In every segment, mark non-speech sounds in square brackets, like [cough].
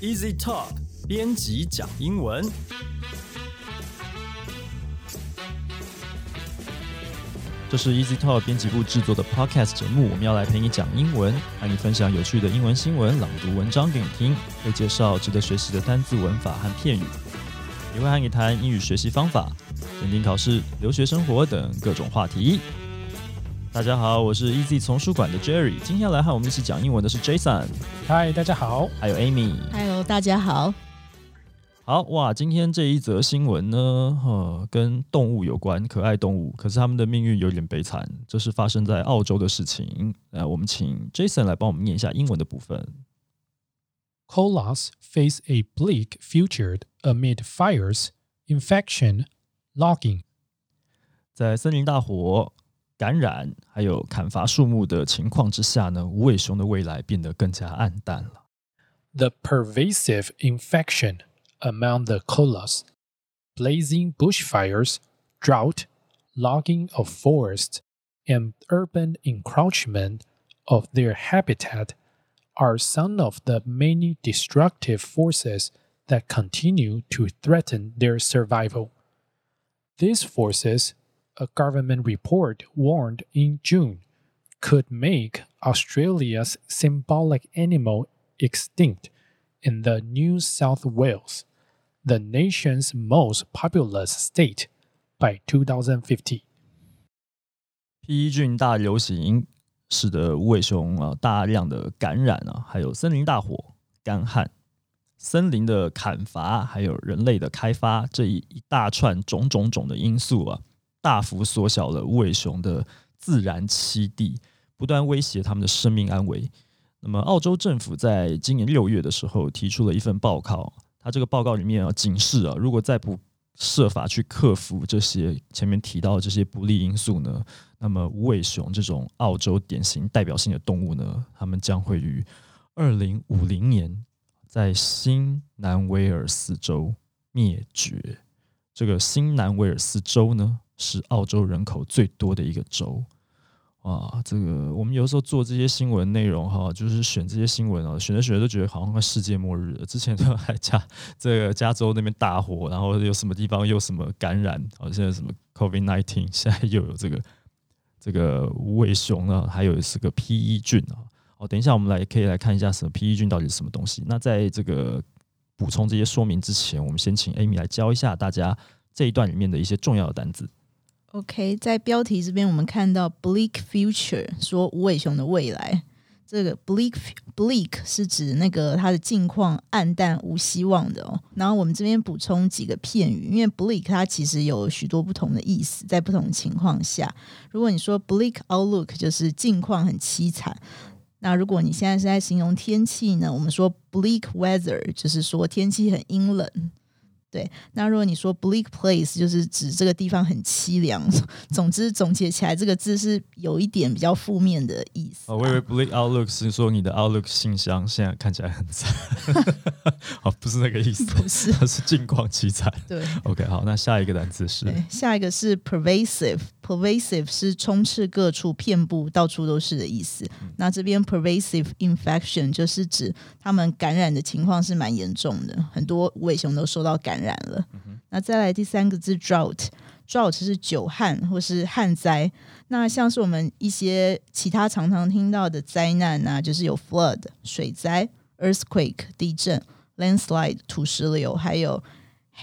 Easy Talk 编辑讲英文。这是 Easy Talk 编辑部制作的 Podcast 节目，我们要来陪你讲英文，和你分享有趣的英文新闻、朗读文章给你听，会介绍值得学习的单字、文法和片语，也会和你谈英语学习方法、检定考试、留学生活等各种话题。大家好，我是 Easy 丛书馆的 Jerry，今天来和我们一起讲英文的是 Jason，嗨，大家好。还有 Amy。Hello，大家好。好哇，今天这一则新闻呢，呃，跟动物有关，可爱动物，可是他们的命运有点悲惨，这是发生在澳洲的事情。呃，我们请 Jason 来帮我们念一下英文的部分。Koalas face a bleak future amid fires, infection, logging. 在森林大火、感染还有砍伐树木的情况之下呢，无尾熊的未来变得更加暗淡了。 The pervasive infection among the koalas, blazing bushfires, drought, logging of forests, and urban encroachment of their habitat are some of the many destructive forces that continue to threaten their survival. These forces, a government report warned in June, could make Australia's symbolic animal extinct in the New South Wales, the nation's most populous state, by 2050. P 菌大流行使得无尾熊啊大量的感染啊，还有森林大火、干旱、森林的砍伐，还有人类的开发这一一大串种种种的因素啊， 大幅缩小了无尾熊的自然栖地，不断威胁它们的生命安危。那么，澳洲政府在今年六月的时候提出了一份报告，它这个报告里面啊警示啊，如果再不设法去克服这些前面提到的这些不利因素呢，那么无尾熊这种澳洲典型代表性的动物呢，它们将会于二零五零年在新南威尔斯州灭绝。这个新南威尔斯州呢，是澳洲人口最多的一个州。啊，这个我们有时候做这些新闻内容哈，就是选这些新闻啊，选着选着都觉得好像世界末日了。之前都还加这个加州那边大火，然后有什么地方又什么感染，好现在什么 COVID nineteen，[laughs] 现在又有这个这个无尾熊啊，还有是个 P E 菌啊。哦，等一下我们来可以来看一下什么 P E 菌到底是什么东西。那在这个补充这些说明之前，我们先请 Amy 来教一下大家这一段里面的一些重要的单字。OK，在标题这边我们看到 bleak future，说无尾熊的未来。这个 bleak bleak 是指那个它的境况暗淡无希望的哦。然后我们这边补充几个片语，因为 bleak 它其实有许多不同的意思，在不同情况下，如果你说 bleak outlook 就是境况很凄惨。那如果你现在是在形容天气呢？我们说 bleak weather 就是说天气很阴冷。对，那如果你说 bleak place，就是指这个地方很凄凉。[laughs] 总之，总结起来，这个字是有一点比较负面的意思啊。哦，我以为 Bleak Outlook 是说你的 Outlook 信箱现在看起来很惨，[laughs] 哦，不是那个意思，不是它是境况凄惨。对 OK，好，那下一个单词是，下一个是 pervasive，pervasive 是充斥各处、遍布、到处都是的意思。那这边 pervasive infection 就是指他们感染的情况是蛮严重的，很多无尾熊都受到感染了。那再来第三个字 drought，drought 是久旱或是旱灾。那像是我们一些其他常常听到的灾难啊，就是有 flood 水灾、earthquake 地震、landslide 土石流，还有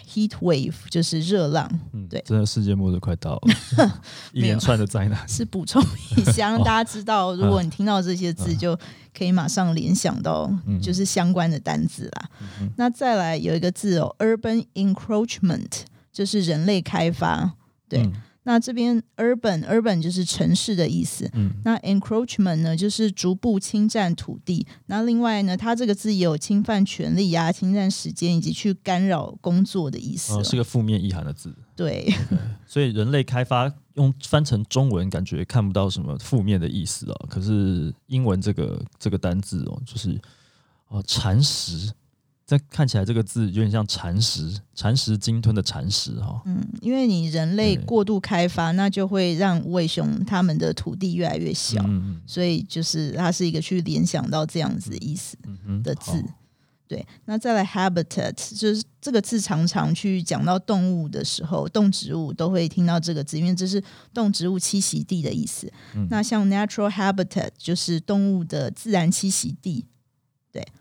heat wave 就是热浪。嗯，对真的世界末日快到了，[laughs] 一连串的灾难。是补充一下，让大家知道，如果你听到这些字，就可以马上联想到就是相关的单字啦。那再来有一个字哦，urban encroachment，就是人类开发。对，嗯那这边 urban urban 就是城市的意思。嗯那 encroachment 呢，就是逐步侵占土地。那另外呢，它这个字也有侵犯权利啊、侵占时间以及去干扰工作的意思哦、哦，是个负面意涵的字，对，所以人类开发用翻成中文，感觉看不到什么负面的意思哦。可是英文这个这个单字哦，就是哦蚕食，这看起来这个字有点像蚕食，蚕食鲸吞的蚕食哈、嗯，因为你人类过度开发，那就会让无尾熊它们的土地越来越小，所以就是它是一个去联想到这样子意思的好字。对，那再来 habitat，就是这个字常常去讲到动物的时候，动植物都会听到这个字，因为这是动植物栖息地的意思。嗯那像 natural habitat 就是动物的自然栖息地。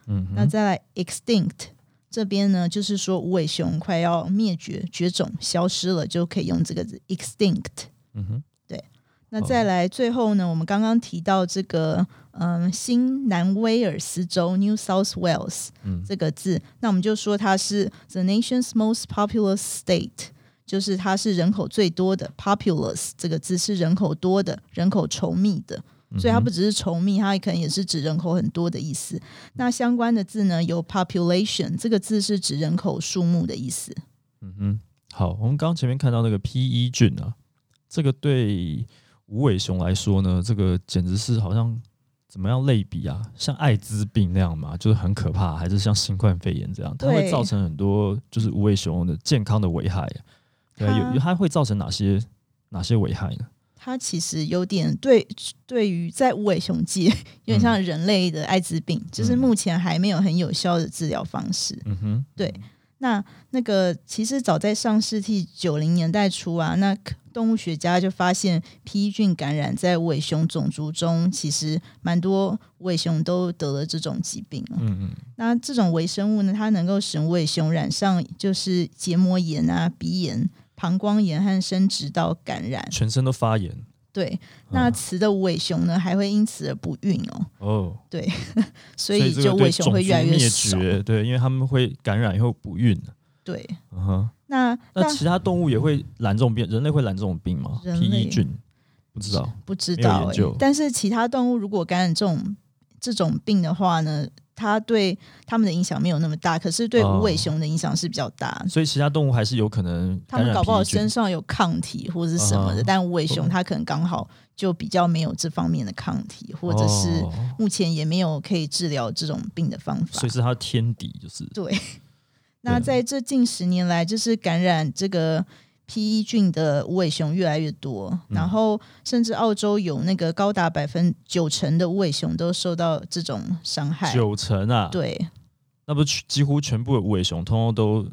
嗯，那再来 extinct 这边呢，就是说无尾熊快要灭绝、绝种、消失了，就可以用这个字 extinct。嗯哼，对。那再来最后呢，我们刚刚提到这个嗯新南威尔斯州 New South Wales 嗯。这个字，那我们就说它是 the nation's most populous state，就是它是人口最多的 populous 这个字是人口多的、人口稠密的。所以它不只是稠密，它可能也是指人口很多的意思。那相关的字呢，有 population 这个字是指人口数目的意思。嗯哼，好，我们刚刚前面看到那个 P E 菌啊，这个对无尾熊来说呢，这个简直是好像怎么样类比啊？像艾滋病那样嘛，就是很可怕，还是像新冠肺炎这样，它会造成很多就是无尾熊的健康的危害。对，有有它会造成哪些哪些危害呢？它其实有点对对于在无尾熊界有点像人类的艾滋病，就是目前还没有很有效的治疗方式。嗯哼，对，那那个其实早在上世纪九零年代初啊，那动物学家就发现 P 菌感染在无尾熊种族中，其实蛮多无尾熊都得了这种疾病哦。嗯嗯那这种微生物呢，它能够使无尾熊染上就是结膜炎啊、鼻炎、膀胱炎和生殖道感染。全身都发炎对，那雌的无尾熊呢，还会因此而不孕哦。哦，对，[laughs] 所以就尾熊会越来越少。绝，对，因为他们会感染以后不孕。对，嗯哼，那那其他动物也会染这种病？人类会染这种病吗类 E 菌不知道。不知道哎、但是其他动物如果感染这种这种病的话呢，它对它们的影响没有那么大，可是对哦无尾熊的影响是比较大。所以其他动物还是有可能他们搞不好身上有抗体或者是什么的，嗯但无尾熊它可能刚好就比较没有这方面的抗体，或者是哦。目前也没有可以治疗这种病的方法所以。是它的天敌，就是。对，[laughs] 那在这近十年来，就是感染这个 P E 菌的无尾熊越来越多，嗯然后甚至澳洲有那个高达百分九成的无尾熊都受到这种伤害。九成啊，，对那不是几乎全部的无尾熊通通都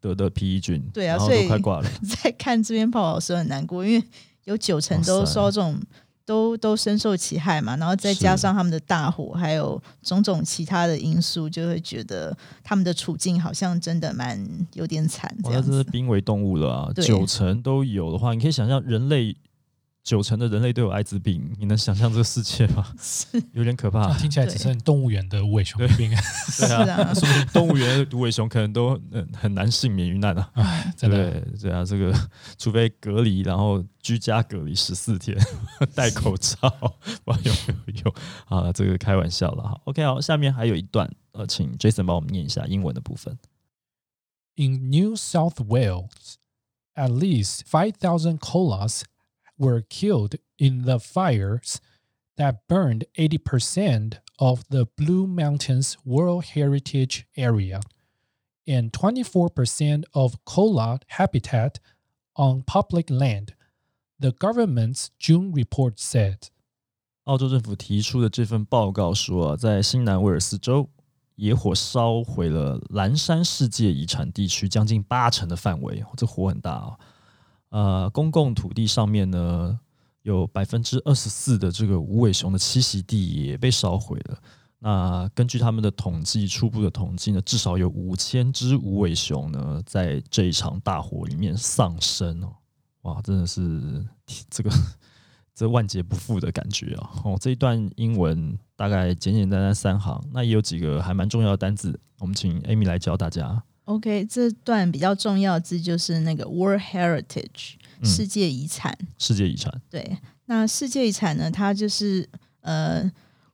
得的 P E 菌，对啊所以都快挂了。[laughs] 在看这篇报道的时候很难过，因为有九成都受到这种。都都深受其害嘛，然后再加上他们的大火，还有种种其他的因素，就会觉得他们的处境好像真的蛮有点惨这哇，那样子真是。濒危动物了啊！九成都有的话，你可以想象人类九成的人类都有艾滋病，你能想象这个世界吗？[laughs] 是有点可怕。听起来只剩动物园的无尾熊病，[laughs] 对是啊啊，说不定动物园的无尾熊可能都嗯很难幸免于难啊。哎，真的对对啊，这个除非隔离，然后居家隔离十四天，戴口罩，不知道有没有用啊？这个开玩笑了哈。OK，好，下面还有一段，呃，请 Jason 帮我们念一下英文的部分。In New South Wales, at least 5,000 koalas were killed in the fires that burned 80% of the Blue Mountains World Heritage Area and 24% of koala habitat on public land, the government's June report said. 澳洲政府提出的这份报告说、啊，在新南威尔斯州，野火烧毁了蓝山世界遗产地区将近八成的范围，这火很大啊。 呃，公共土地上面呢，有百分之二十四的这个无尾熊的栖息地也被烧毁了。那根据他们的统计，初步的统计呢，至少有五千只无尾熊呢，在这一场大火里面丧生哦。哇，真的是这个 [laughs] 这万劫不复的感觉啊！哦，这一段英文大概简简单单三行，那也有几个还蛮重要的单字，我们请 Amy 来教大家。OK，这段比较重要的字就是那个 World Heritage 嗯世界遗产。世界遗产，对，那世界遗产呢，它就是呃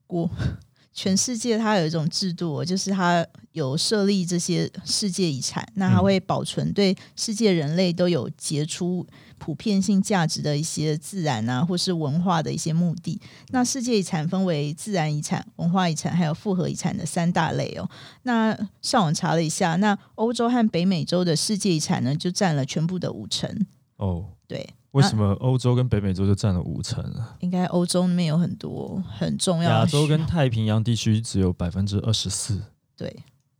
国 [laughs] 全世界它有一种制度哦，就是它有设立这些世界遗产，那它嗯会保存对世界人类都有杰出普遍性价值的一些自然啊，或是文化的一些目的。那世界遗产分为自然遗产、文化遗产还有复合遗产的三大类哦。那上网查了一下，那欧洲和北美洲的世界遗产呢，就占了全部的五成。哦，对，为什么欧洲跟北美洲就占了五成啊？应该欧洲那边有很多很重要的亚洲跟太平洋地区只有百分之二十四。对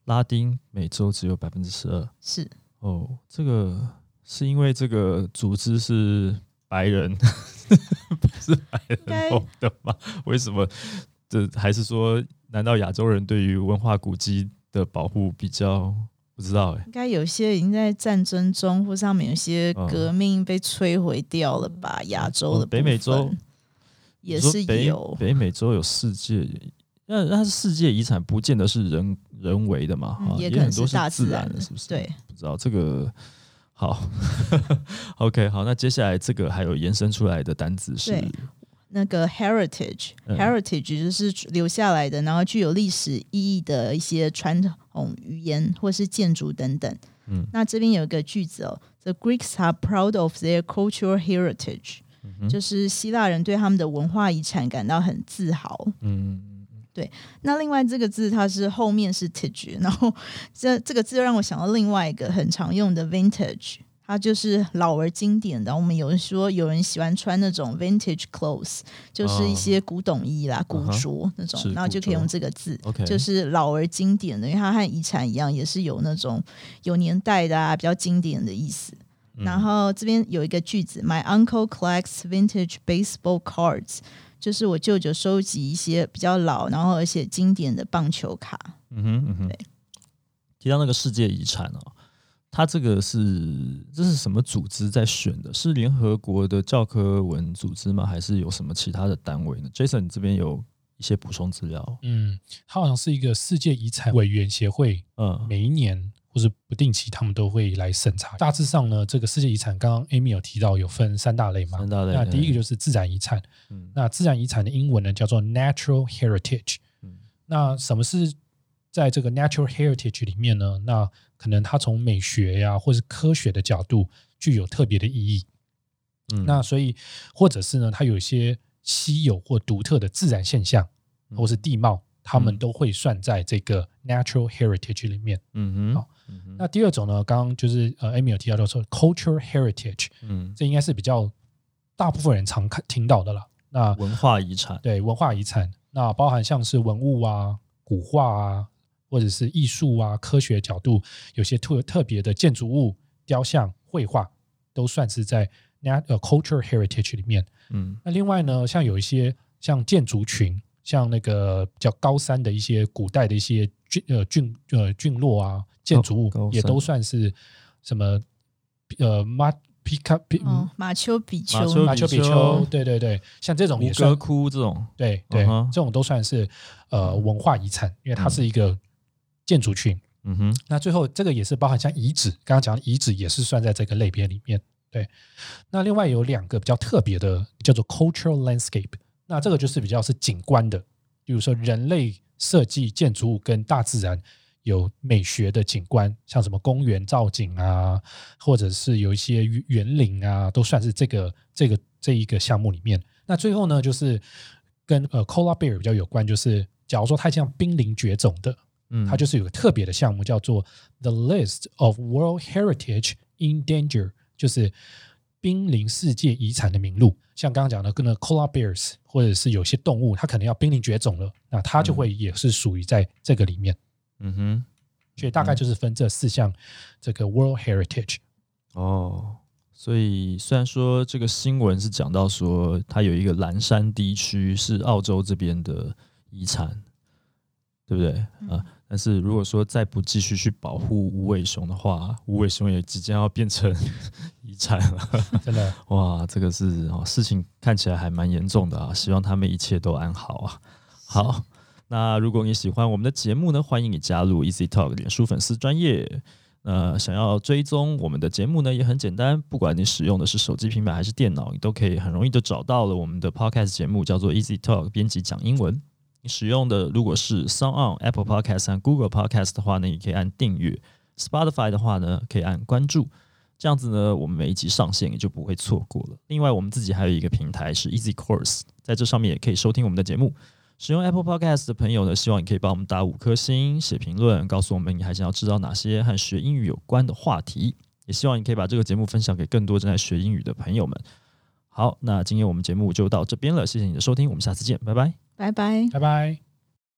拉丁美洲只有百分之十二。是哦，这个是因为这个组织是白人，[laughs] 不是白人弄的吗？为什么？这还是说，难道亚洲人对于文化古迹的保护比较不知道、欸？应该有些已经在战争中，或上面有些嗯革命被摧毁掉了吧？亚洲的哦北美洲也是有，北美洲有世界，那那是世界遗产，不见得是人人为的嘛，也可能也很多是大自自然的的，是不是？对，不知道这个好，[laughs] OK，好，那接下来这个还有延伸出来的单子是那个 heritage、嗯 heritage 就是留下来的，然后具有历史意义的一些传统语言或是建筑等等。嗯那这边有一个句子哦，The Greeks are proud of their cultural heritage，、哼就是希腊人对他们的文化遗产感到很自豪。嗯那另外这个字它是后面是 tage，[laughs] 然后这这个字让我想到另外一个很常用的 vintage，它就是老而经典的。我们有人说有人喜欢穿那种 vintage clothes，就是一些古董衣啦、古着那种，然后就可以用这个字。就是老而经典的，因为它和遗产一样，也是有那种有年代的啊，比较经典的意思。嗯然后这边有一个句子，My uncle collects vintage baseball cards，就是我舅舅收集一些比较老，然后而且经典的棒球卡。嗯哼嗯哼对，提到那个世界遗产哦，它这个是这是什么组织在选的？是联合国的教科文组织吗？还是有什么其他的单位呢？Jason，你这边有一些补充资料？嗯，它好像是一个世界遗产委员协会，嗯每一年或是不定期，他们都会来审查。大致上呢，这个世界遗产刚刚 Amy 有提到有分三大类嘛，三大类那第一个就是自然遗产，嗯那自然遗产的英文呢叫做 natural heritage。嗯那什么是在这个 natural heritage 里面呢？那可能它从美学呀、或是科学的角度具有特别的意义。嗯那所以或者是呢，它有一些稀有或独特的自然现象，嗯或是地貌，它们嗯都会算在这个 natural heritage 里面。嗯哼好嗯哼那第二种呢，刚刚就是呃，Amy 有提到的说 cultural heritage，嗯这应该是比较大部分人常看听到的了。那文化遗产对文化遗产，那包含像是文物啊、古画啊，或者是艺术啊、科学角度，有些特特别的建筑物、雕像、绘画，都算是在 nat 呃 cultural heritage 里面。嗯那另外呢，像有一些像建筑群，像那个比较高山的一些古代的一些郡呃郡呃郡落啊，建筑物也都算是什么呃马皮卡皮哦，马丘比丘马丘比比丘丘，对对对，像这种吴也算哥窟这种对对，这种都算是呃文化遗产，因为它是一个建筑群。嗯哼那最后这个也是包含像遗址，刚刚讲的遗址也是算在这个类别里面。对，那另外有两个比较特别的，叫做 cultural landscape。那这个就是比较是景观的，比如说人类设计建筑物跟大自然有美学的景观，像什么公园造景啊，或者是有一些园园林啊，都算是这个这个这一个项目里面。那最后呢，就是跟呃 koala bear 比较有关，就是假如说它像濒临绝种的，嗯，它就是有个特别的项目叫做 The List of World Heritage in Danger，就是濒临世界遗产的名录。像刚刚讲的，跟那 koala bears 或者是有些动物，它可能要濒临绝种了，那它就会也是属于在这个里面。嗯哼所以大概就是分这四项这个 World Heritage。哦。所以虽然说这个新闻是讲到说它有一个蓝山地区是澳洲这边的遗产，对不对啊、嗯但是如果说再不继续去保护无尾熊的话，无尾熊也即将要变成遗产了。[laughs] 真的，[laughs] 哇，这个是哦，事情看起来还蛮严重的啊！希望他们一切都安好啊。好，那如果你喜欢我们的节目呢，欢迎你加入 Easy Talk 脸书粉丝专业。那想要追踪我们的节目呢，也很简单，不管你使用的是手机、平板还是电脑，你都可以很容易的找到了我们的 Podcast 节目，叫做 Easy Talk 编辑讲英文。你使用的如果是 Sound On、Apple Podcast 和 Google Podcast 的话呢，你可以按订阅；Spotify 的话呢，可以按关注。这样子呢，我们每一集上线也就不会错过了。另外，我们自己还有一个平台是 Easy Course，在这上面也可以收听我们的节目。使用 Apple Podcast 的朋友呢，希望你可以帮我们打五颗星、写评论，告诉我们你还想要知道哪些和学英语有关的话题。也希望你可以把这个节目分享给更多正在学英语的朋友们。好，那今天我们节目就到这边了，谢谢你的收听，我们下次见，拜拜。拜拜。拜拜。